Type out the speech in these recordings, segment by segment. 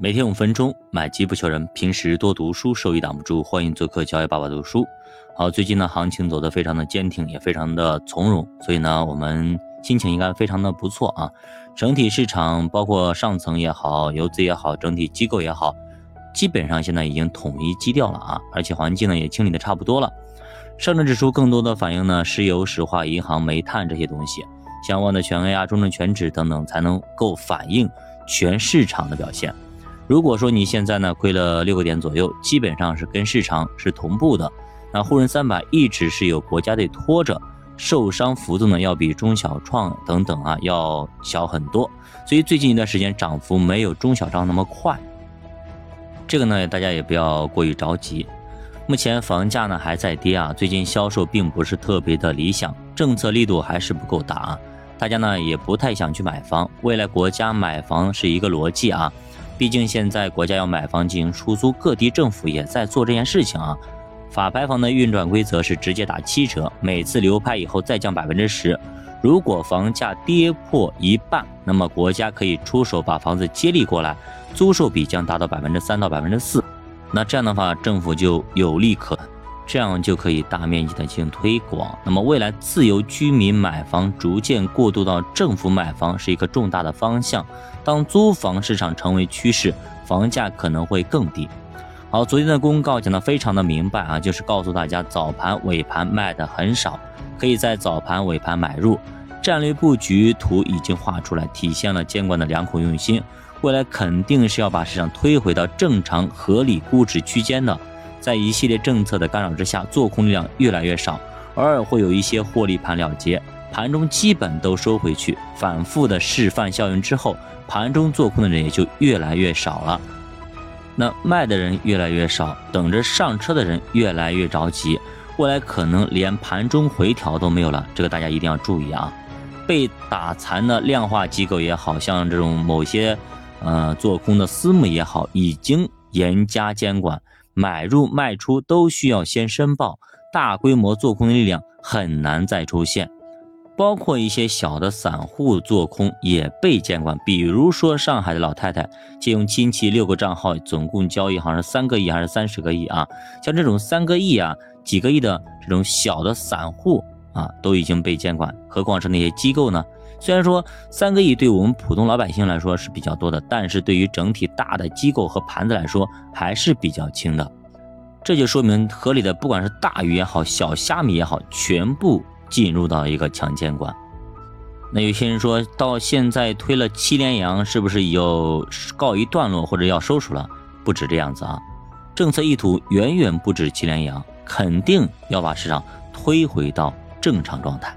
每天五分钟，买基不求人。平时多读书，收益挡不住。欢迎做客教育爸爸读书。好，最近呢，行情走得非常的坚挺，也非常的从容，所以呢，我们心情应该非常的不错啊。整体市场，包括上层也好，游资也好，整体机构也好，基本上现在已经统一基调了啊。而且环境呢，也清理的差不多了。上证指数更多的反映呢，石油、石化、银行、煤炭这些东西，相关的全 A 啊、中证全指等等，才能够反映全市场的表现。如果说你现在呢亏了六个点左右，基本上是跟市场是同步的。那沪深三百一直是有国家队拖着，受伤幅度呢要比中小创等等啊要小很多，所以最近一段时间涨幅没有中小创那么快。这个呢大家也不要过于着急。目前房价呢还在跌啊，最近销售并不是特别的理想，政策力度还是不够大啊，大家呢也不太想去买房。未来国家买房是一个逻辑啊。毕竟现在国家要买房进行出租，各地政府也在做这件事情啊。法拍房的运转规则是直接打七折，每次流拍以后再降百分之十。如果房价跌破一半，那么国家可以出手把房子接力过来，租售比将达到百分之三到百分之四。那这样的话，政府就有利可图。这样就可以大面积的进行推广。那么未来自由居民买房逐渐过渡到政府买房是一个重大的方向。当租房市场成为趋势，房价可能会更低。好，昨天的公告讲的非常的明白啊，就是告诉大家早盘、尾盘卖的很少，可以在早盘、尾盘买入。战略布局图已经画出来，体现了监管的良苦用心。未来肯定是要把市场推回到正常合理估值区间的。在一系列政策的干扰之下，做空力量越来越少，偶尔会有一些获利盘了结，盘中基本都收回去。反复的示范效应之后，盘中做空的人也就越来越少了。那卖的人越来越少，等着上车的人越来越着急，未来可能连盘中回调都没有了。这个大家一定要注意啊！被打残的量化机构也好像这种某些呃做空的私募也好，已经严加监管。买入卖出都需要先申报，大规模做空的力量很难再出现，包括一些小的散户做空也被监管。比如说上海的老太太借用亲戚六个账号，总共交易好像是三个亿还是三十个亿啊？像这种三个亿啊、几个亿的这种小的散户啊，都已经被监管，何况是那些机构呢？虽然说三个亿对我们普通老百姓来说是比较多的，但是对于整体大的机构和盘子来说还是比较轻的。这就说明合理的不管是大鱼也好，小虾米也好，全部进入到一个强监管。那有些人说到现在推了七连阳，是不是要告一段落或者要收手了？不止这样子啊，政策意图远远不止七连阳，肯定要把市场推回到正常状态。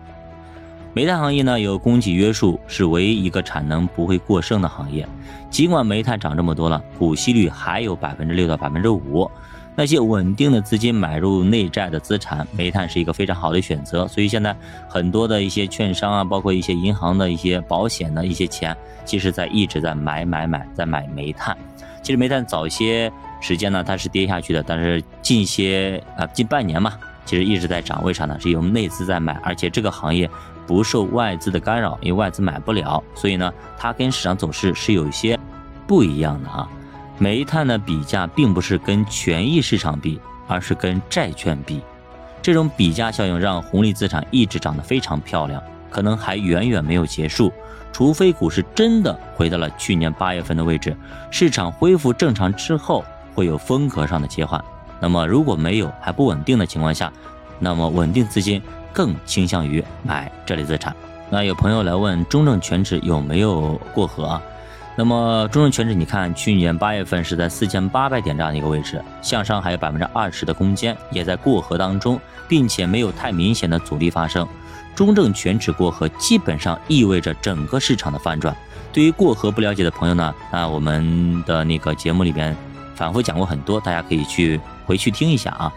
煤炭行业呢有供给约束，是唯一一个产能不会过剩的行业。尽管煤炭涨这么多了，股息率还有百分之六到百分之五，那些稳定的资金买入内债的资产，煤炭是一个非常好的选择。所以现在很多的一些券商啊，包括一些银行的一些保险的一些钱，其实在一直在买买买，在买煤炭。其实煤炭早些时间呢它是跌下去的，但是近些啊近半年嘛，其实一直在涨。为啥呢？是有内资在买，而且这个行业。不受外资的干扰，因为外资买不了，所以呢，它跟市场走势是有一些不一样的啊。煤炭的比价并不是跟权益市场比，而是跟债券比。这种比价效应让红利资产一直涨得非常漂亮，可能还远远没有结束。除非股市真的回到了去年八月份的位置，市场恢复正常之后，会有风格上的切换。那么如果没有还不稳定的情况下，那么稳定资金。更倾向于买这类资产。那有朋友来问中证全指有没有过河啊？那么中证全指，你看去年八月份是在四千八百点这样的一个位置，向上还有百分之二十的空间，也在过河当中，并且没有太明显的阻力发生。中证全指过河，基本上意味着整个市场的反转。对于过河不了解的朋友呢，那我们的那个节目里边反复讲过很多，大家可以去回去听一下啊。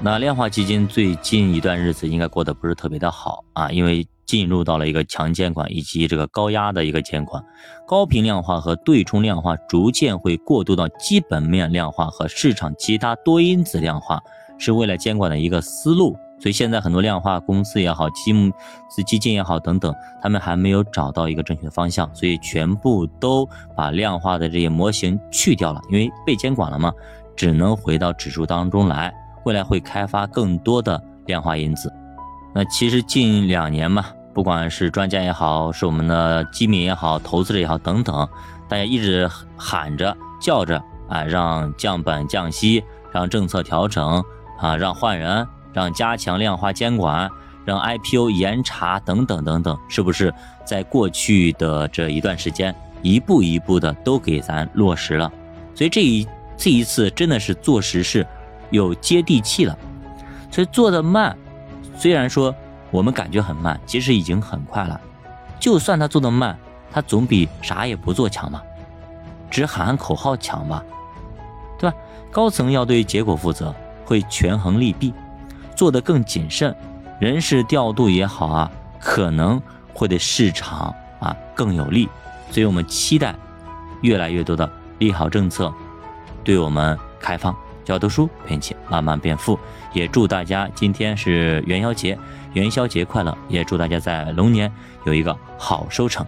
那量化基金最近一段日子应该过得不是特别的好啊，因为进入到了一个强监管以及这个高压的一个监管，高频量化和对冲量化逐渐会过渡到基本面量化和市场其他多因子量化，是未来监管的一个思路所以现在很多量化公司也好，基金基金也好等等，他们还没有找到一个正确的方向，所以全部都把量化的这些模型去掉了，因为被监管了嘛，只能回到指数当中来。未来会开发更多的量化因子。那其实近两年嘛，不管是专家也好，是我们的基民也好，投资者也好等等，大家一直喊着叫着啊，让降本降息，让政策调整啊，让换人。让加强量化监管，让 IPO 严查等等等等，是不是在过去的这一段时间，一步一步的都给咱落实了？所以这一这一次真的是做实事，有接地气了。所以做的慢，虽然说我们感觉很慢，其实已经很快了。就算他做的慢，他总比啥也不做强嘛，只喊喊口号强吧，对吧？高层要对结果负责，会权衡利弊。做得更谨慎，人事调度也好啊，可能会对市场啊更有利，所以我们期待越来越多的利好政策对我们开放。教读书并且慢慢变富，也祝大家今天是元宵节，元宵节快乐！也祝大家在龙年有一个好收成。